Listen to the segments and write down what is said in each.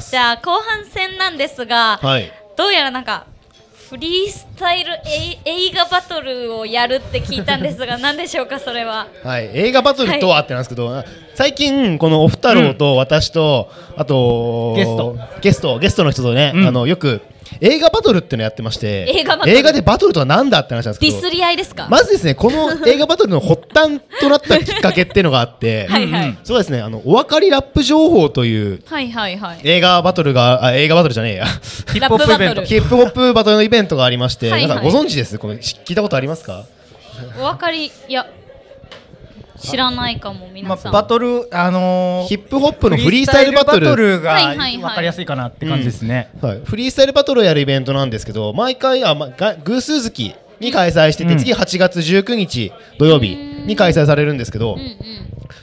じゃあ後半戦なんですが、はい。どうやらなんかフリースタイルえい映画バトルをやるって聞いたんですが 何でしょうかそれは？はい、映画バトルとはってなんですけど、最近このオフ太郎と私と、あとゲスト。ゲストゲストの人とね、うん。あのよく映画バトルっていうのやってまして映画バトル？でバトルとはなんだって話なんですけどディスり合いですか、まずですねこの映画バトルの発端となったきっかけっていうのがあってはいはい、そうですねあのお分かりラップ情報という映画バトルがあ映画バトルじゃねえや。ヒップホップイベント。ヒップホップバトルのイベントがありまして、はいはい。なんかご存知です？このし聞いたことありますか？お分かりいや知らないかも皆まあ、さん、バトル、あのーヒップホップのフリースタイルバトル。が分かりやすいかなって感じですね。はい、フリースタイルバトルをやるイベントなんですけど毎回あ、ま、が偶数月に開催してて、うん。次8月19日土曜日に開催されるんですけど、うんうん。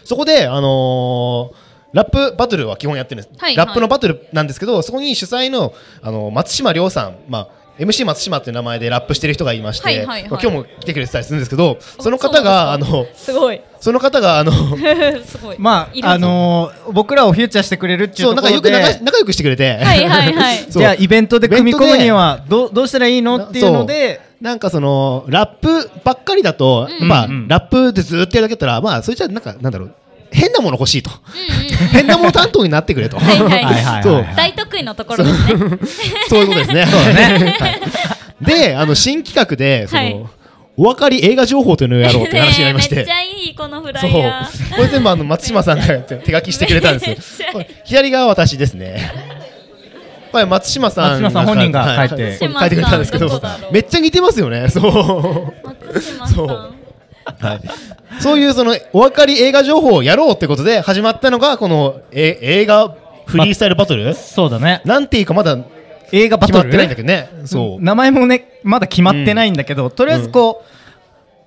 そこで、あのーラップバトルは基本やってるんです、はいはい。ラップのバトルなんですけどそこに主催の、あの松島亮さん、まあ MC 松島っていう名前でラップしてる人がいまして、はいはいはい。まあ今日も来てくれてたりするんですけどその方があのすごい。その方があの すごい。まあ、あのー僕らをフューチャーしてくれるっていうそうなんかよく仲仲良くしてくれて、はいはいはい。そう。じゃあイベントで組み込むにはどうどうしたらいいのっていうので、なんかそのラップばっかりだと、うん。まあ、うんラップでずっとやるだけだったらまあそれじゃなんかなんだろう変なもの欲しいと。うんうんうん。変なもの担当になってくれと。大得意のところですね。そういうことですね。そうだね。であの新企画でその、はいお分かり映画情報というのをやろうって話になりまして。めっちゃいいこのフラそうイヤー。これ全部あの松島さんがやって 手書きしてくれたんです。左側は私ですね。これ松島さん松島さん本人がはい。書いて書いてくれたんですけど。めっちゃ似てますよね。そう。松島さん。そう。はい、そういうそのお分かり映画情報をやろうってことで始まったのがこのえ映画フリースタイルバトル？そうだね。なんていうかまだ映画バトル決まってないんだけどね。そう。名前もねまだ決まってないんだけど、とりあえずこ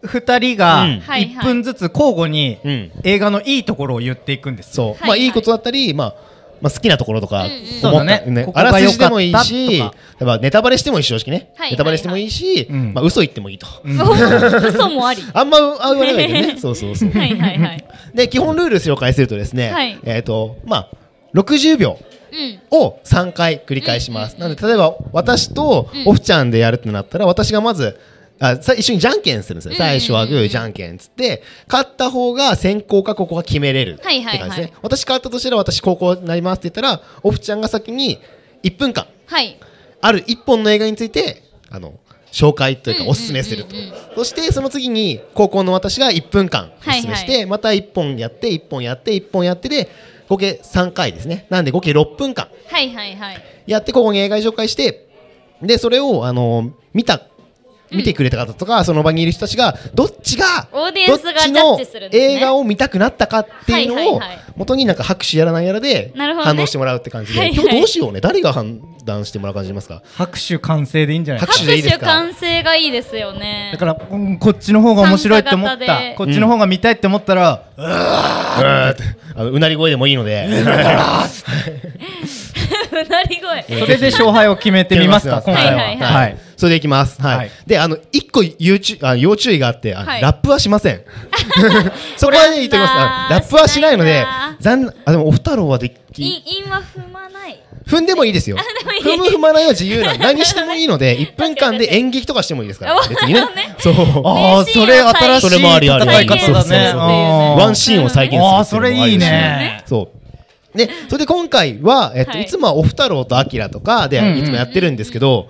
う、二人がうん。はい1分ずつ交互にうん。映画のいいところを言っていくんですよ。そう、はいはい。まあいいことだったりまあまあ好きなところとかうんうん。思ったそうだね。ここあらが良かったすじでもいいしやっぱネタバレしてもいいし正直ね、はい。ネタバレしてもいいし、うん。まあ嘘言ってもいいと、うん。お嘘もあり。あんまあ言わないけどね。そうそうそう。はいはいはい。で基本ルール紹介するとですね、はい。えっ、とまあ60秒うん。を3回繰り返します。なので例えば私とうん。オフちゃんでやるってなったら私がまずあさ一緒にじゃんけんするんですよ。うんうんうんうん最初はグーじゃんけんっつって勝った方が先行かここが決めれるってはいはいはい感じですね。私勝ったとしたら私高校になりますって言ったらオフちゃんが先に1分間はいある1本の映画についてあの紹介というかうんうんうんうんおすすめすると。そしてその次に高校の私が1分間おすすめして、はいまた1本やって1本やって1本やってで合計3回ですね。なんで合計6分間はいはいはいやってここに映画紹介してでそれをあの見た見てくれた方とか、その場にいる人たちがどっちがオーディエンスがどっちジャッジするんですね。映画を見たくなったかっていうのをはいはいはい。元になんか拍手やらないやらでなるほどね。反応してもらうって感じで、はいはい。今日どうしようね。誰が判断してもらう感じしますか？拍手完成でいいんじゃないですか？拍手でいいですか？完成がいいですよね。だから、うんこっちの方が面白いって思った参加型で。こっちの方が見たいって思ったら、うーって。あのうなり声でもいいので うなり声。それで勝敗を決めてみますか 今回は、はい。はいは。い。はい。それでいきます。はい。はい。で、あの、一個要注あ要注意があって、あはい。ラップはしません。そこはね、言っておきます。あ。ラップはしないので残あ、でも、お太郎はでき、韻韻は踏まない。踏んでもいいですよ。踏む踏まないは自由な何してもいいので、1分間で演劇とかしてもいいですから、別にね。そう。ああそれ新しいそれもありあり戦い方だねワンシーンを再現するあーそれいいねそう。で、それで今回は、えっと、はい。いつもはおふたろうとあきらとかで、いつもやってるんですけど、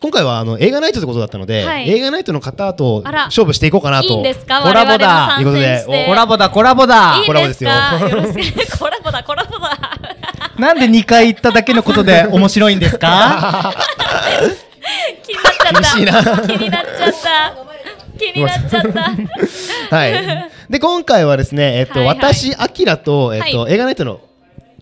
今回はあの映画ナイトってことだったので、はい。映画ナイトの方とあら。勝負していこうかないと。いんですか？コラボだ。ということでてコラボだコラボだ。いいコラボですよ。コラボだコラボだ。なんで2回言っただけのことで面白いんですか？気になっちゃった。厳しいな。気になっちゃった。気になっちゃった。はい。で、今回はですね、えっと、はいはい。私、あきらと、えっと、はい。映画ナイトの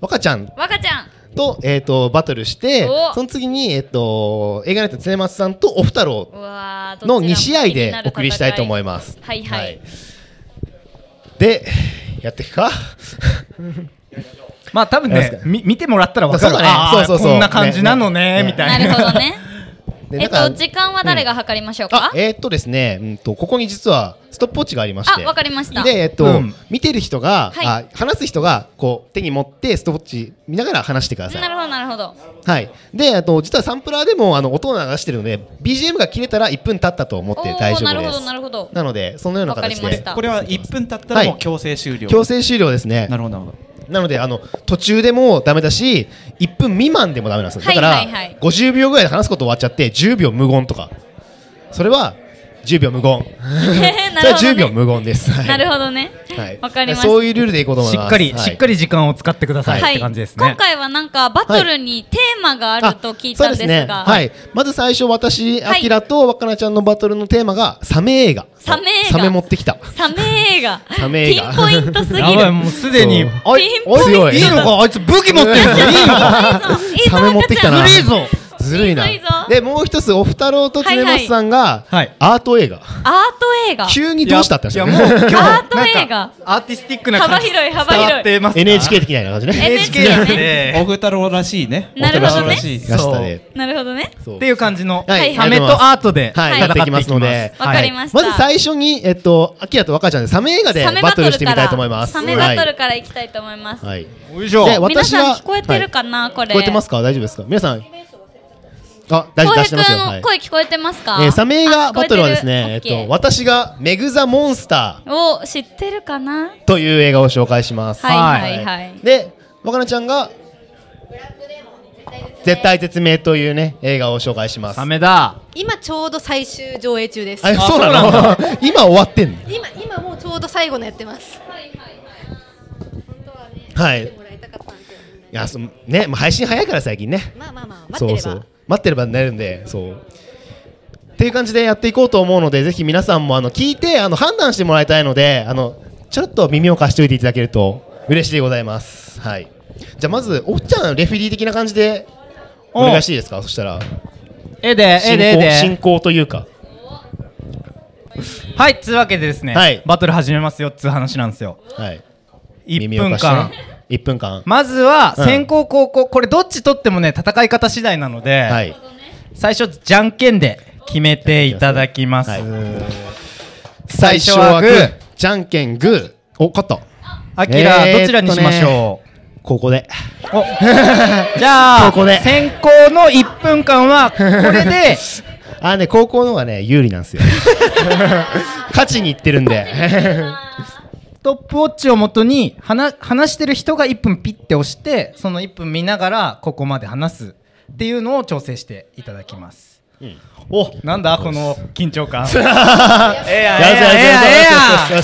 若ちゃん。若ちゃん。と、えっと、バトルしてお、その次に、えっと、映画ナイトの常松さんとおふたろうの2どちらも試合でお送りしたいと思い戦ます。はいはい。で、やっていくか？まあ多分ねみ見てもらったら分かる。そうだね。そうそうそう。こんな感じなのねね。みたいな。なるほどねえっと時間は誰が測りましょうか、あえーっとですね、うんとここに実はストップウォッチがありまして。あわかりました。でえっと、うん。見てる人が、はい。あ話す人がこう手に持ってストップウォッチ見ながら話してください。なるほどなるほど。はい。であと実はサンプラーでもあの音を流してるので BGM が切れたら1分経ったと思ってお大丈ーなるほど夫ですなるほど。なのでそのような形で。わかりました。これは1分経ったらもう強制終了、強制終了ですね。なるほどなるほどなのであの途中でもダメだし1分未満でもダメなんですよ。だから、はいはいはい。50秒ぐらいで話すこと終わっちゃって10秒無言とか。それは10秒無言なそれは10るほど、秒ね、無言です、はい。なるほどね。はい。わかりました。そういうルールでいこうと思います。しっかり、はい。しっかり時間を使ってくださいはい。って感じですね。今回はなんかバトルにテーマがあると聞いたんですが、そうですね。はい。まず最初私はいアキラと若菜ちゃんのバトルのテーマがサメ映画。サメ映画。サメ持ってきた。サメ映画。サメ映画。ピンポイントすぎる。もうすでに。あピンポイント。強いいいのか？あいつ武器持ってるぞいいのか？サメ持ってきたな。ずるいぞ。ずるいなでもう一つおふたろうとつねますさんがはいアート映画。アート映画。急にどうしたって話いや、もう今日、アート映画。アーティスティックな感じ幅広い幅広い。伝わってますか？NHK 的な感じね。NHK なんね。でオフ太郎らしいね。なるほどね。なるほどね。っていう感じの、はいサメとアートではい戦っていきます。やっていきますので。わかりました。まず最初にえっとアキラと若ちゃんでサメ映画でサメバトルしてみたいと思いらます。サメバトルからいきたいと思います、はい。よいしょ。で皆さん私は聞こえてるかな、これ。聞こえてますか？大丈夫ですか？皆さんあ大丈夫浩出してますよ。声聞こえてますか、えーサメ映画バトルはですね、えっと、私がメグ・ザ・モンスタ OK お知ってるかな？ーという映画を紹介します。はいはいはい。で、若菜ちゃんが絶対絶命というね映画を紹介します。サメだ。今ちょうど最終上映中です。あ、そうなの？今終わってんの？今今もうちょうど最後のやってます。はい。いもらいたかったんですよや、そね、もう配信早いから最近ね。まあまあまあ待ってれば。そうそう。待ってればなるんで、そう。っていう感じでやっていこうと思うので、ぜひ皆さんもあの聞いてあの判断してもらいたいので、あのちょっと耳を貸しておいていただけると嬉しいでございます。はい。じゃあまずおっちゃんレフェリー的な感じでお願いしていいですか？そしたらええでえでええ行進で行というか。はいつうわけでですね、はいバトル始めますよっつう話なんですよはい。1耳を分間。1分間。まずはうん先攻後攻これどっち取ってもね戦い方次第なので、はい。最初じゃんけんで決めていただきます、はい最初はグーじゃんけんグー。お、勝った。アキラ、えーっとねどちらにしましょここで。じゃあ ここで先行の1分間はこれで あーね、高校の方がね、有利なんですよ。勝ちにいってるんで。ストップウォッチをもとに話話してる人が1分ピッて押してその1分見ながらここまで話すっていうのを調整していただきます、お。なんだこの緊張感。ええやんええやんええやん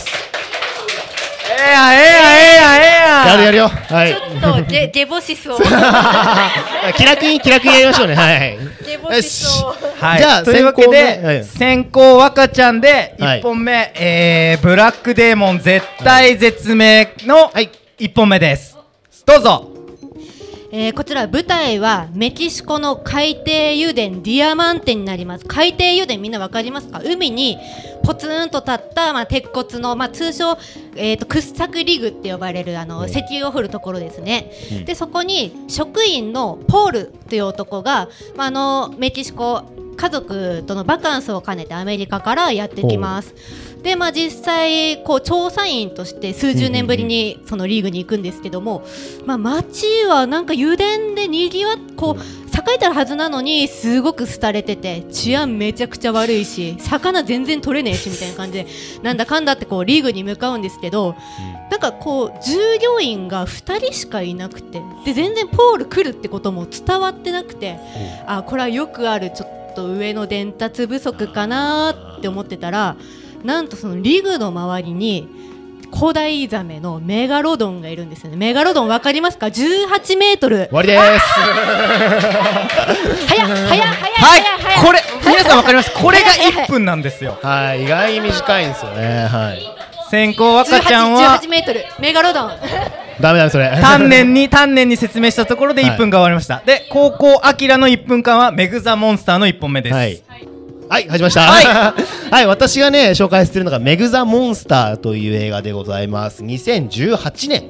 ええやんええやんええやんええや。やるやるよ。はい。ちょっとゲ ゲボシそう 気楽に気楽にやりましょうね。はい。ゲボシそうはい、じゃあというわけで、先行ねはい。先行若ちゃんではい1本目、えー、ブラックデーモン絶対絶命のはい。1本目です。どうぞえーこちら舞台はメキシコの海底油田ディアマンテになります。海底油田みんなわかりますか？海にポツンと立った、まあ、鉄骨の、まあ、通称、えー、と掘削リグって呼ばれるあの、うん。石油を掘るところですね、うん。でそこに職員のポールという男が、まあ、あのメキシコ家族とのバカンスを兼ねてアメリカからやってきます。でまあ実際こう調査員として数十年ぶりにそのリーグに行くんですけども、まあ、街はなんか油田でにぎわっこう栄えてるはずなのにすごく廃れてて治安めちゃくちゃ悪いし魚全然取れねえしみたいな感じで なんだかんだってこうリーグに向かうんですけどなんかこう従業員が2人しかいなくてで全然ポール来るってことも伝わってなくてあこれはよくあるちょっと上の伝達不足かなって思ってたらなんとそのリグの周りに古代ザメのメガロドンがいるんですよね。メガロドンわかりますか？18メートル。終わりです。早っ早っ早はい。これ皆さんわかります？これが1分なんですよ。はい、意外に短いんですよね。はい。先行若ちゃん18は18メートル。メガロドンダメだそれ。丹念に丹念に説明したところで1分が終わりました、で高校アキラの1分間はメグザモンスターの1本目です、はい。はい、始まりました。は はい、私がね、紹介するのが、メグ・ザ・モンスターという映画でございます。2018年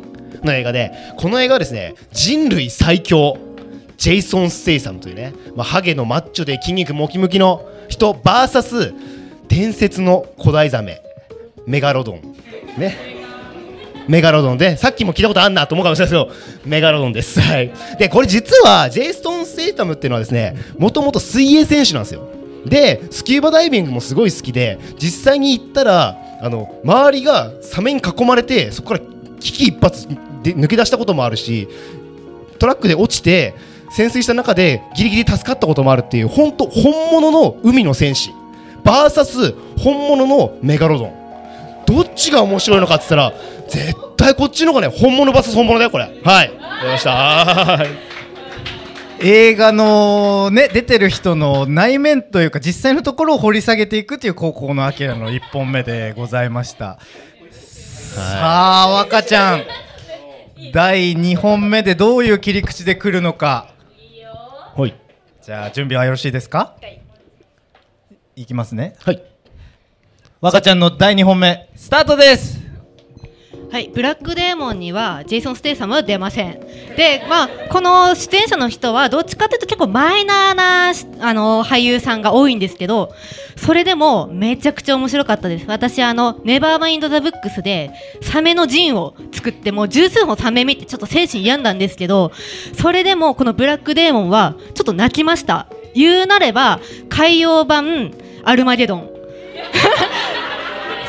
の映画で、この映画はですね、人類最強、ジェイソン・ステイサムというね、まあ、ハゲのマッチョで筋肉ムキムキの人 VS 伝説の古代ザメメガロドンねメガロドンでさっきも聞いたことあんなと思うかもしれないですけどメガロドンです、はい、でこれ実はジェイソン・ステイサムっていうのはですねもともと水泳選手なんですよ。でスキューバダイビングもすごい好きで実際に行ったらあの周りがサメに囲まれてそこから危機一髪で抜け出したこともあるしトラックで落ちて潜水した中でギリギリ助かったこともあるっていう本当本物の海の戦士。VS 本物のメガロドン。どっちが面白いのかって言ったら絶対こっちの方がね本物 VS 本物だよこれ。はい。わかりました。はい。映画のね出てる人の内面というか実際のところを掘り下げていくという高校のアキラの1本目でございました、さあ若ちゃん。第2本目でどういう切り口で来るのか。はい。じゃあ準備はよろしいですか？いきますね。はい若ちゃんの第2本目スタートですはい、ブラックデーモンにはジェイソン・ステイサムは出ません。で、まあ、この出演者の人はどっちかというと結構マイナーなあの俳優さんが多いんですけど、それでもめちゃくちゃ面白かったです。私、あの、ネバーマインド・ザ・ブックスでサメの陣を作って、もう十数本サメ見てちょっと精神病んだんですけど、それでもこのブラックデーモンはちょっと泣きました。言うなれば、海洋版アルマゲドン。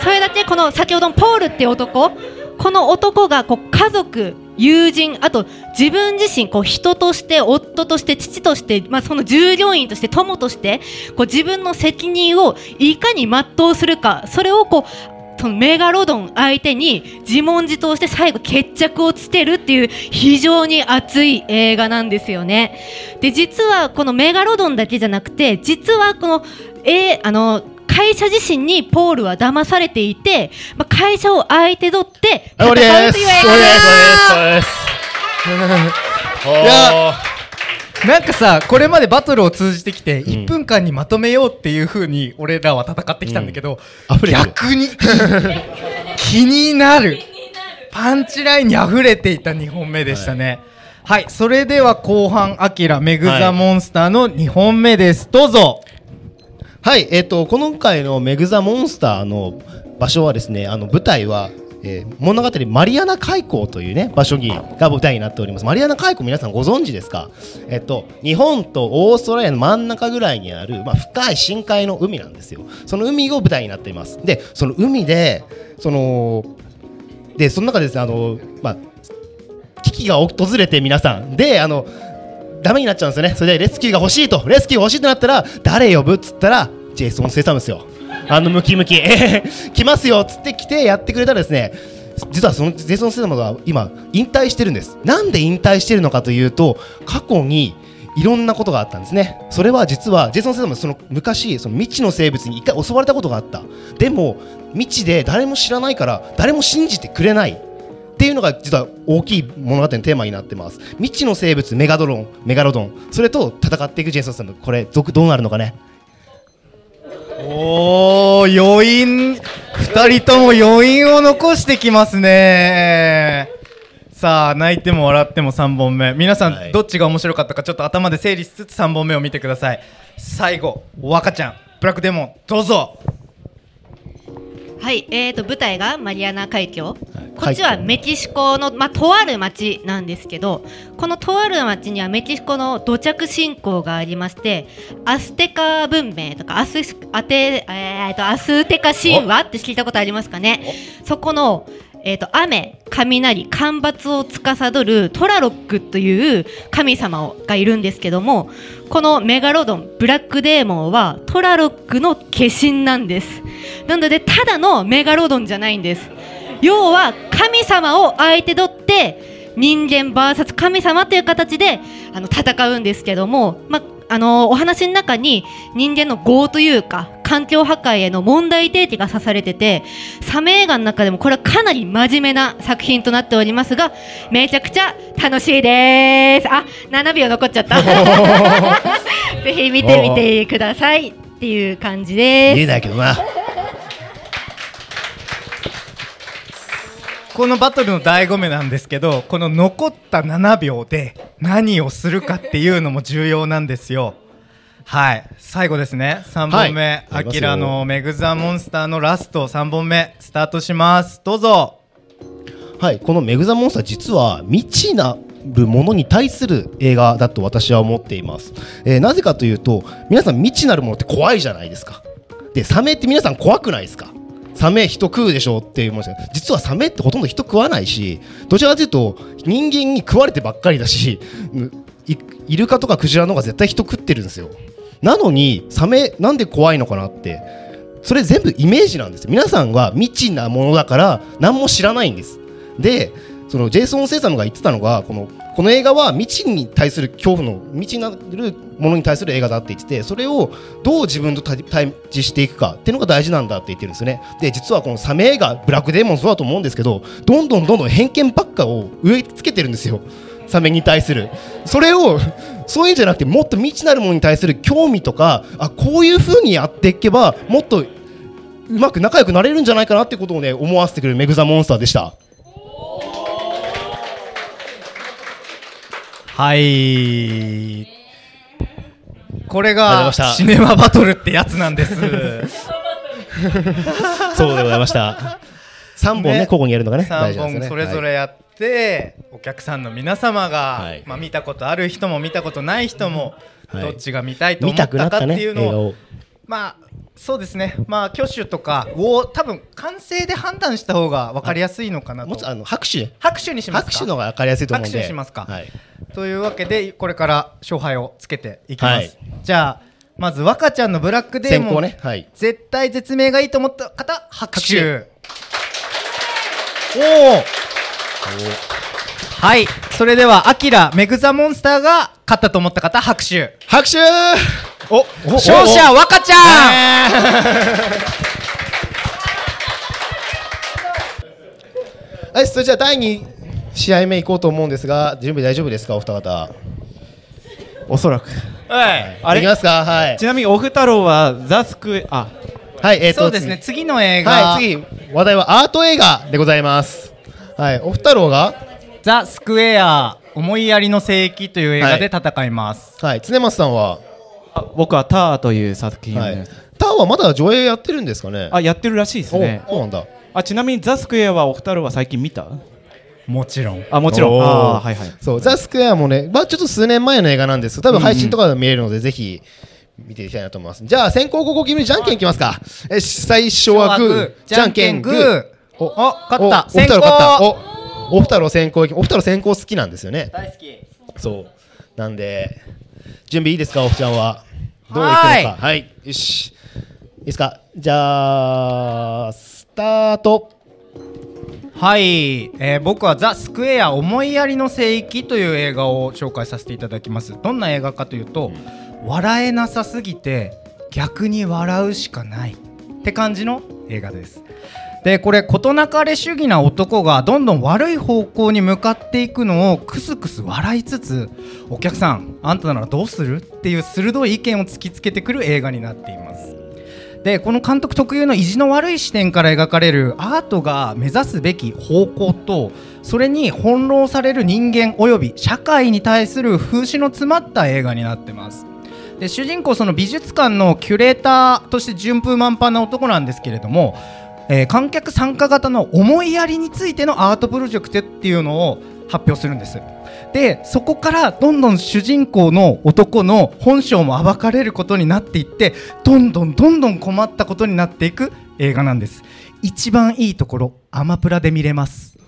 それだけこの先ほどのポールっていう男この男がこう家族友人あと自分自身こう人として夫として父として、まあ、その従業員として友としてこう自分の責任をいかに全うするかそれをこうそのメガロドン相手に自問自答して最後決着をつけるっていう非常に熱い映画なんですよね。で実はこのメガロドンだけじゃなくて実はこの、えーあの会社自身にポールは騙されていて、まあ、会社を相手取って戦うという映画です。終わりです終わりです。終わりです。いやなんかさこれまでバトルを通じてきて1分間にまとめようっていう風に俺らは戦ってきたんだけど、溢れてる。逆に気になる。パンチラインに溢れていた2本目でしたね。はい、それでは後半アキラメグザモンスターの2本目です。どうぞはい、えっ、と、この回のメグザモンスターの場所はですね、あの舞台は、えー物語マリアナ海溝というね、場所にが舞台になっております。マリアナ海溝皆さんご存知ですか？えっ、と、日本とオーストラリアの真ん中ぐらいにある、まあ、深い深海の海なんですよ。その海を舞台になっています。で、その海で、その、で、その中でですね、あの、まあ、危機が訪れて皆さんであのダメになっちゃうんですよねそれでレスキューが欲しいとレスキューが欲しいとなったら誰呼ぶっつったらジェイソン・セサムですよ。あのムキムキ。来ますよっつって来てやってくれたらですね実はそのジェイソン・セサムが今引退してるんです。なんで引退してるのかというと過去にいろんなことがあったんですね。それは実はジェイソン・セサムその昔その未知の生物に一回襲われたことがあった。でも未知で誰も知らないから誰も信じてくれない。っていうのが実は大きい物語のテーマになってます。未知の生物メガドロンメガロドン。それと戦っていくジェイソンさんのこれどどうなるのかね。おー余韻。2人とも余韻を残してきますね。さあ泣いても笑っても3本目。皆さん、はい。どっちが面白かったかちょっと頭で整理しつつ3本目を見てください。最後若ちゃん。ブラックデモンどうぞはい、えー、と舞台がマリアナ海峡、い。こっちはメキシコの、まあ、とある町なんですけどこのとある町にはメキシコの土着信仰がありましてアステカ文明とかアスアテ、えー、とアステカ神話って聞いたことありますかね。そこの、えー、と雨雷干ばつを司るトラロックという神様をがいるんですけどもこのメガロドンブラックデーモンはトラロックの化身なんです。なのでただのメガロドンじゃないんです。要は神様を相手取って人間 VS 神様という形であの戦うんですけども、まあのお話の中に人間の業というか環境破壊への問題提起がさされててサメ映画の中でもこれはかなり真面目な作品となっておりますがめちゃくちゃ楽しいです。あ7秒残っちゃった。ぜひ見てみてくださいっていう感じです。見えないけどなこのバトルの醍醐味なんですけどこの残った7秒で何をするかっていうのも重要なんですよ。はい。最後ですね。3本目、はい。アキラのメグザモンスターのラスト。3本目。スタートします。どうぞ。はい、このメグザモンスター実は未知なるものに対する映画だと私は思っています、えーなぜかというと皆さん未知なるものって怖いじゃないですか。でサメって皆さん怖くないですか？サメ人食うでしょっていうものですよ。実はサメってほとんど人食わないしどちらかというと人間に食われてばっかりだしイルカとかクジラの方が絶対人食ってるんですよ。なのにサメなんで怖いのかなってそれ全部イメージなんです皆さんは未知なものだから何も知らないんです。でそのジェイソン・セイサムが言ってたのがこのこの映画は未知に対する恐怖の未知なるものに対する映画だって言っててそれをどう自分と対峙していくかっていうのが大事なんだって言ってるんですよね。で実はこのサメ映画ブラックデーモンそうだと思うんですけどどんどんどんどん偏見ばっかを植え付けてるんですよ。サメに対する。それをそういうんじゃなくてもっと未知なるものに対する興味とかあこういう風にやっていけばもっとうまく仲良くなれるんじゃないかなってことをね思わせてくれるメグザモンスターでした。はい。これがシネマバトルってやつなんです。そうでございました。3本ねね。交互にやるのがね大3事なんですね。本それぞれやって、お客さんの皆様が、はい。まあ、見たことある人も見たことない人も、はい。どっちが見たいと見思ったかっていうのをまあそうですね。まあ挙手とかを多分完成で判断した方が分かりやすいのかなと。もあの拍手。ね拍手にしますか？拍手の方が分かりやすいと思うんで。拍手にしますか？はい、というわけでこれから勝敗をつけていきます、はい。じゃあまず若ちゃんのブラックデー先モン、行ね。はい。絶対絶命がいいと思った方拍手。拍おおはい。それではアキラメグザモンスターが勝ったと思った方拍手。拍手！おお勝者若ちゃん！はいそれじゃあ第2試合目行こうと思うんですが準備大丈夫ですかお二方？おそらく。はい。あれ？いきますか？はい。ちなみにオフ太郎はザスクエあはいえーとそうですね。次。の映画、はい次。話題はアート映画でございます。はいお二太がザ・スクエア思いやりの聖域という映画で戦います、はい。常松さんは？あ僕はターという作品。をはい。タワーはまだ上映やってるんですかね？あやってるらしいですおねそうなんだ。あちなみにザスクエアはオフ太郎は最近見た？もちろん。あもちろん。あーはいはい。そう、ザ・スクエアもね、まあちょっと数年前の映画なんですけど、多分配信とかで見れるので、ぜひ見ていきたいなと思います。じゃあ、先行後攻決めるじゃんけんいきますか。え、最初はグー、じゃんけんグー。おお勝った。おお先行二人勝った。お、お二人先行いき、お二人先行好きなんですよね？大好きそう。なんで、準備いいですか、おふちゃんは。どういくのはーいか。はい。よし。いいですか？じゃあ、スタート。はい、えー僕はザ・スクエア思いやりの聖域という映画を紹介させていただきますどんな映画かというと、笑えなさすぎて逆に笑うしかないって感じの映画ですでこれ事なかれ主義な男がどんどん悪い方向に向かっていくのをクスクス笑いつつお客さんあんたならどうするっていう鋭い意見を突きつけてくる映画になっています。でこの監督特有の意地の悪い視点から描かれるアートが目指すべき方向とそれに翻弄される人間および社会に対する風刺の詰まった映画になってます。で主人公その美術館のキュレーターとして順風満帆な男なんですけれども、えー観客参加型の思いやりについてのアートプロジェクトっていうのを発表するんです。でそこからどんどん主人公の男の本性も暴かれることになっていってどんどんどんどん困ったことになっていく映画なんです。一番いいところアマプラで見れます。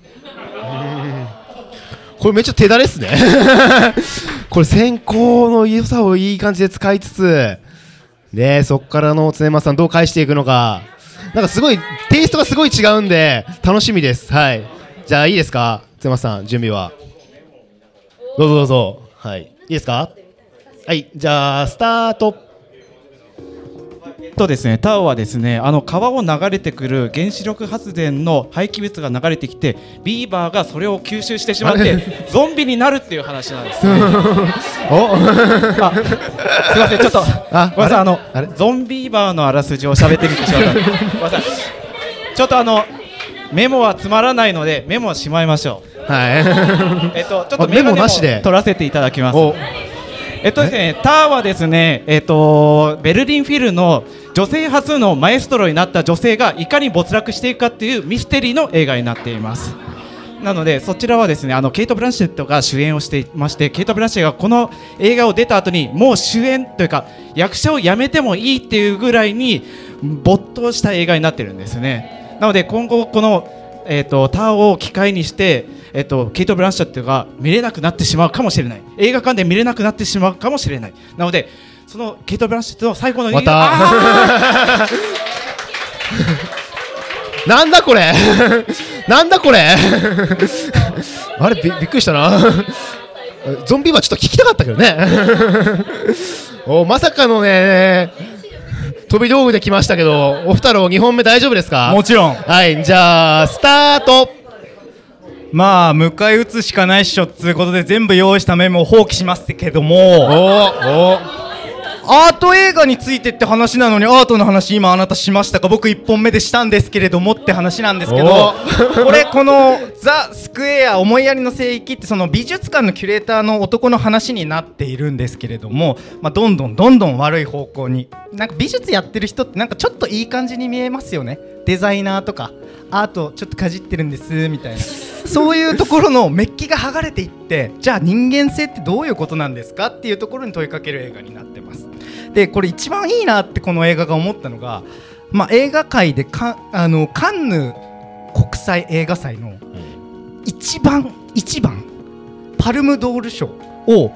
これめっちゃ手だれっすね。これ先行の良さをいい感じで使いつつねそっからの常松さんどう返していくのか。なんかすごいテイストがすごい違うんで楽しみです。はい。じゃあいいですか？常松さん準備は。どうぞどうぞ。はい。いいですか？はい。じゃあスタート。とですねタオはですねあの川を流れてくる原子力発電の廃棄物が流れてきてビーバーがそれを吸収してしまってゾンビになるっていう話なんです、ね、お？あすいませんちょっとあごめんなさいあのあれ？ゾンビーバーのあらすじを喋ってみてしまったごめんなさい。ちょっとあのメモはつまらないのでメモはしまいましょう。はえっとちょっとあメモなしで？取らせていただきます。おえっとですね、ターはですね、えっと、ベルリンフィルの女性初のマエストロになった女性がいかに没落していくかっていうミステリーの映画になっています。なのでそちらはですねあのケイト・ブランシェットが主演をしていましてケイト・ブランシェットがこの映画を出た後にもう主演というか役者を辞めてもいいっていうぐらいに没頭した映画になってるんですねなので今後この、えー、とターを機会にして、えー、とケイト・ブランシェットが見れなくなってしまうかもしれない。映画館で見れなくなってしまうかもしれない。なのでそのケイト・ブランシェットの最後のまた。あ なんだこれ。なんだこれ。あれびびっくりしたな。ゾンビはちょっと聞きたかったけどね。おまさかのね飛び道具で来ましたけどお二人2本目大丈夫ですか？もちろん。はいじゃあスタートまあ迎え撃つしかないっしょっつうことで全部用意したメモを放棄しますけどおも。おアート映画についてって話なのにアートの話今あなたしましたか？僕1本目でしたんですけれどもって話なんですけどこれこの「ザ・スクエア思いやりの聖域」ってその美術館のキュレーターの男の話になっているんですけれども、まあ、どんどんどんどん悪い方向に。なんか美術やってる人ってなんかちょっといい感じに見えますよね。デザイナーとかアートちょっとかじってるんですみたいな。そういうところのメッキが剥がれていってじゃあ人間性ってどういうことなんですかっていうところに問いかける映画になってます。でこれ一番いいなってこの映画が思ったのが、まあ、映画界でかあのカンヌ国際映画祭の一番一番パルムドール賞を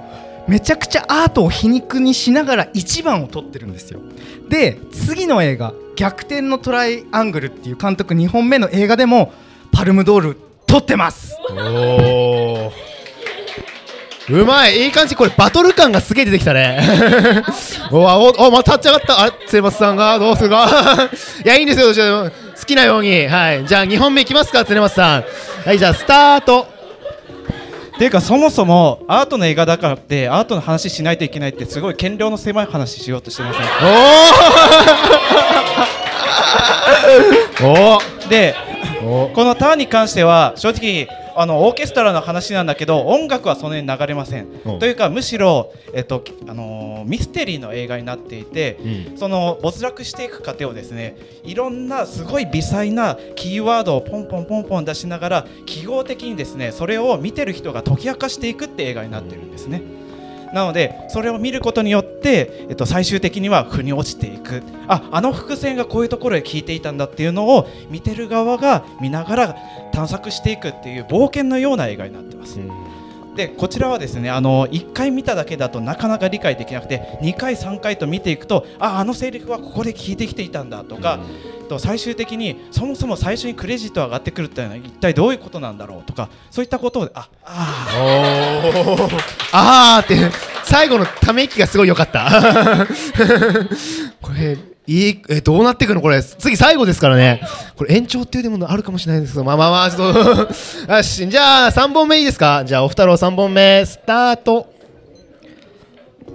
めちゃくちゃアートを皮肉にしながら一番を取ってるんですよ。で次の映画「逆転のトライアングル」っていう監督2本目の映画でもパルムドール取ってます。おおうまい。いい感じ。これバトル感がすげえ出てきたね。おわおおまた立ち上がった。あれ末松さんが。どうするか。いやいいんですよ。じゃあ好きなように。はい。じゃあ2本目いきますか常松さん。はいじゃあスタート。っていうかそもそもアートの映画だからってアートの話しないといけないってすごい見量の狭い話しようとしてませんお おでお このターンに関しては正直あのオーケストラの話なんだけど音楽はその辺流れません。う。んというかむしろ、えっとあのーミステリーの映画になっていて、うん。その没落していく過程をですねいろんなすごい微細なキーワードをポンポンポンポン出しながら記号的にですねそれを見てる人が解き明かしていくって映画になってるんですね。なのでそれを見ることによって、えっと、最終的には腑に落ちていく。ああの伏線がこういうところで効いていたんだっていうのを見てる側が見ながら探索していくっていう冒険のような映画になってます。でこちらはですねあの1回見ただけだとなかなか理解できなくて2回3回と見ていくとああのセリフはここで聞いてきていたんだとか、と最終的にそもそも最初にクレジット上がってくるっていうのは一体どういうことなんだろうとかそういったことをああおー。あー。って最後のため息がすごい良かった。これいいえどうなっていくの？これ次最後ですからね。これ延長っていうものあるかもしれないですけどまあまあまあちょっと。よしじゃあ3本目いいですか？じゃあお二人3本目スタート。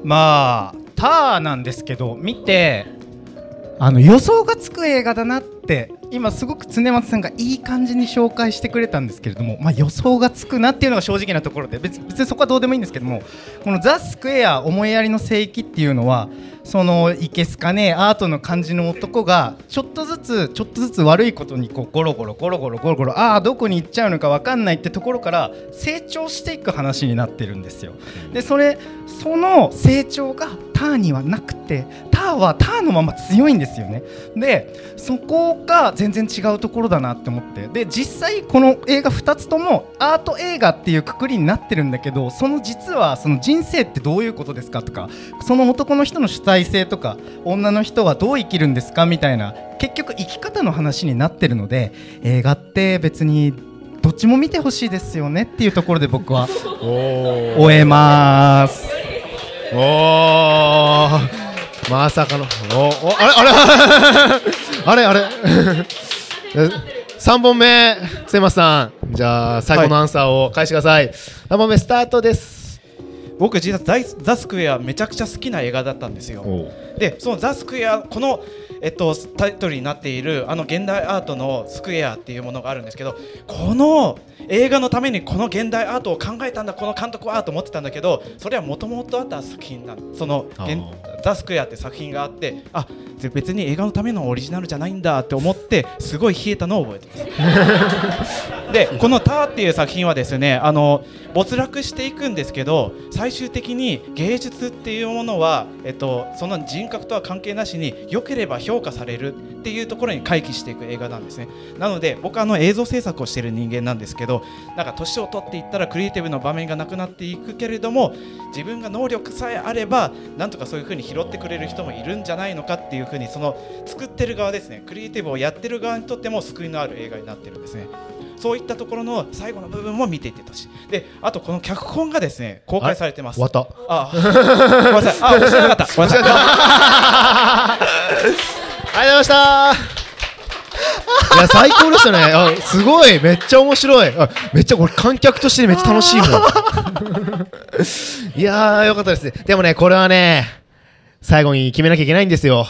まあターなんですけど見てあの予想がつく映画だなって今すごく常松さんがいい感じに紹介してくれたんですけれども、まあ、予想がつくなっていうのが正直なところで別別にそこはどうでもいいんですけどもこの「ザ・スクエア思いやりの聖域」っていうのはそのいけすかねアートの感じの男がちょっとずつちょっとずつ悪いことにこうゴロゴロゴロゴロゴロゴロああどこに行っちゃうのか分かんないってところから成長していく話になってるんですよ。でそれその成長がターにはなくてーはターのまま強いんですよね。でそこが全然違うところだなって思ってで実際この映画2つともアート映画っていうくくりになってるんだけどその実はその人生ってどういうことですかとかその男の人の主体性とか女の人はどう生きるんですかみたいな結局生き方の話になってるので映画って別にどっちも見てほしいですよねっていうところで僕は お終えます。おーまさかの。おおあれあれあれあれ。え3 本目末松さん。じゃあ最後のアンサーを返してください、3本目スタートです。僕実はザスクエアめちゃくちゃ好きな映画だったんですよ。でそのザ・スクエアこの、えっと、タイトルになっているあの現代アートのスクエアっていうものがあるんですけどこの映画のためにこの現代アートを考えたんだこの監督はと思ってたんだけどそれはもともとあった作品なのそのザ・スクエアって作品があってあ別に映画のためのオリジナルじゃないんだって思ってすごい冷えたのを覚えてます。でこの「ター」っていう作品はですねあの没落していくんですけど最終的に芸術っていうものは、えっと、その人格とは関係なしに良ければ評価されるっていうところに回帰していく映画なんですね。なので僕あの映像制作をしている人間なんですけどなんか年を取っていったらクリエイティブの場面がなくなっていくけれども自分が能力さえあればなんとかそういう風に拾ってくれる人もいるんじゃないのかっていう風にその作ってる側ですね。クリエイティブをやってる側にとっても救いのある映画になってるんですね。そういったところの最後の部分も見ていってほしい。であとこの脚本がですね公開されてます。終わった。あ ごめんなさい。あ面白かった。ごめんなさいありがとうございました。いや最高でしたね。あすごい。めっちゃ面白い。あめっちゃ俺観客としてめっちゃ楽しいもん。いやーよかったですね。でもねこれはね最後に決めなきゃいけないんですよ。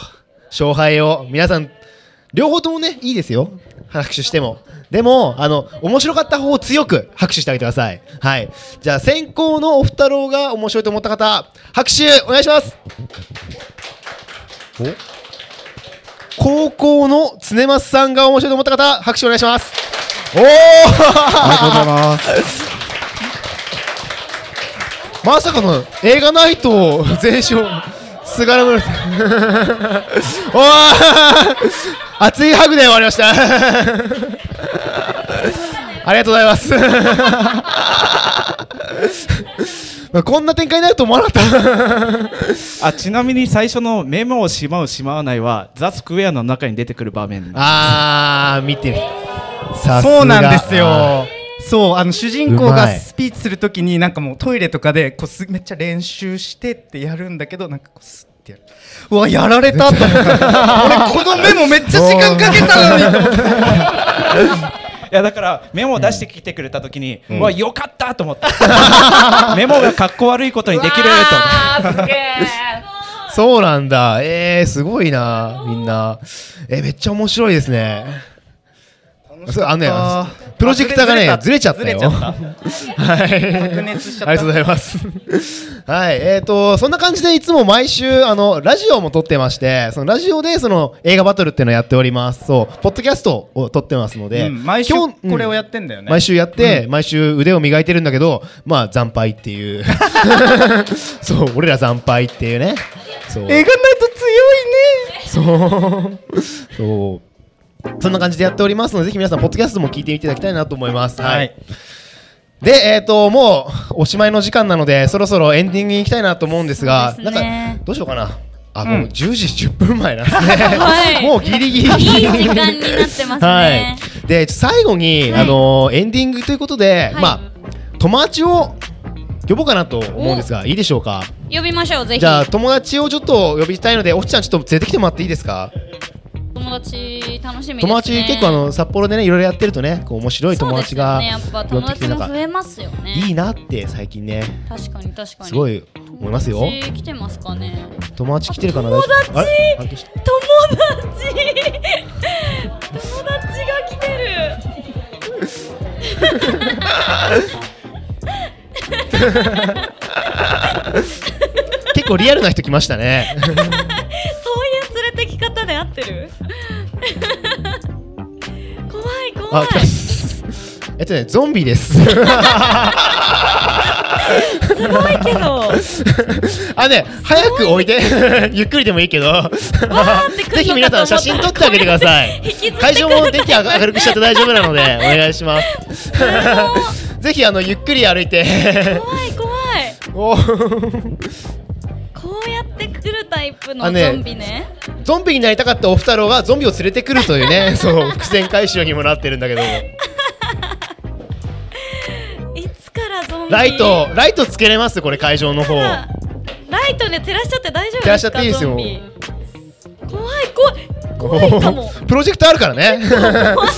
勝敗を。皆さん両方ともねいいですよ。拍手してもでもあの面白かった方を強く拍手してあげてください。はい。じゃあ先行のおふたろうが面白いと思った方拍手お願いします。高校の常松さんが面白いと思った方拍手お願いします。おおありがとうございます。まさかの映画ナイト全勝菅原村さん。おー熱いハグで終わりました。ありがとうございます。まあこんな展開になると思わなかった。あちなみに最初のメモをしまうしまわないはザ・スクエアの中に出てくる場面。あー見てみさすが。そうなんですよそうあの主人公がスピーチするときになんかもうトイレとかでこうすめっちゃ練習してってやるんだけどなんかこうスッてやる。うわやられたと思って 俺このメモめっちゃ時間かけたのに。と思っていやだからメモを出してきてくれた時に、うわよかったと思って メモがかっこ悪いことにできると。そうなんだ。えー、すごいなみんな。えーめっちゃ面白いですねそうあのねプロジェクターがねずれちゃったよ。はい白熱しちゃった。ありがとうございますはいえーとそんな感じでいつも毎週あのラジオも撮ってましてそのラジオでその映画バトルっていうのをやっております。そうポッドキャストを撮ってますので、うん毎週これをやってんだよね。毎週やって、毎週腕を磨いてるんだけどまあ惨敗っていう。そう俺ら惨敗っていうね。そう。映画ないと強いね。そう。そうそんな感じでやっておりますのでぜひ皆さんポッドキャストも聞いてみていただきたいなと思います。はい、はい。でえっ、ともうおしまいの時間なのでそろそろエンディングに行きたいなと思うんですがすね。なんかどうしようかな。あ、もう10時10分前なんですね、はい。もうギリギリ。いい時間になってますね。はい、で最後に、はい。あのーエンディングということで、はい。まあ友達を呼ぼうかなと思うんですがいいでしょうか？呼びましょうぜひ。じゃあ友達をちょっと呼びたいのでおっちゃんちょっと連れてきてもらっていいですか？友達楽しみね。友達結構あの札幌でねいろいろやってるとねこう面白い友達がねやっぱ友達も増えますよね。いいなって最近ね。確かに確かに。すごい思いますよ。友達来てますかね。友達来てるかな？友達？友達？友達が来てる。結構リアルな人来ましたねあ来たえっとねゾンビです。すごいけど。あね早く置いて。ゆっくりでもいいけど。ぜひ皆さん写真撮ってあげてください。会場も電気明るくしちゃって大丈夫なので お願いします。ぜひあのゆっくり歩いて。怖い怖い。おこうやって来るタイプのゾンビねゾンビになりたかったおふたろうがゾンビを連れてくるというね。そう伏線回収にもなってるんだけど。いつからゾンビ？ライトライトつけれます？これ会場の方。ライトで照らしちゃって大丈夫ですか？照らしちゃっていいですよ。怖い怖い。プロジェクターあるからね。怖い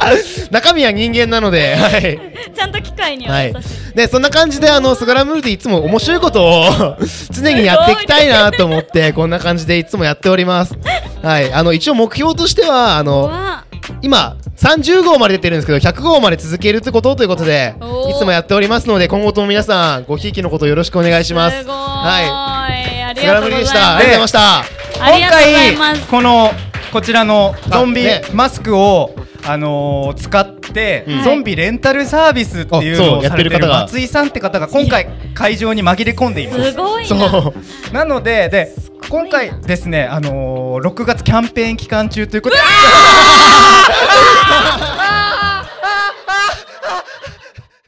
中身は人間なので、はい、ちゃんと機械にははい。優しい、でそんな感じであのスクランブルでいつも面白いことを 常にやっていきたいなと思ってこんな感じでいつもやっております。はい。あの一応目標としてはあのわ今30号まで出てるんですけど100号まで続けるってことということでいつもやっておりますので今後とも皆さんごひいきのことよろしくお願いします。すごい、はい。した。ありがとうございました。今回このこちらのゾンビマスクを、あのー、使って、うん、ゾンビレンタルサービスっていうのをされてる松井さんって方が今回会場に紛れ込んでいます。すごいそう。なのでで今回ですね、あのー、6月キャンペーン期間中ということで。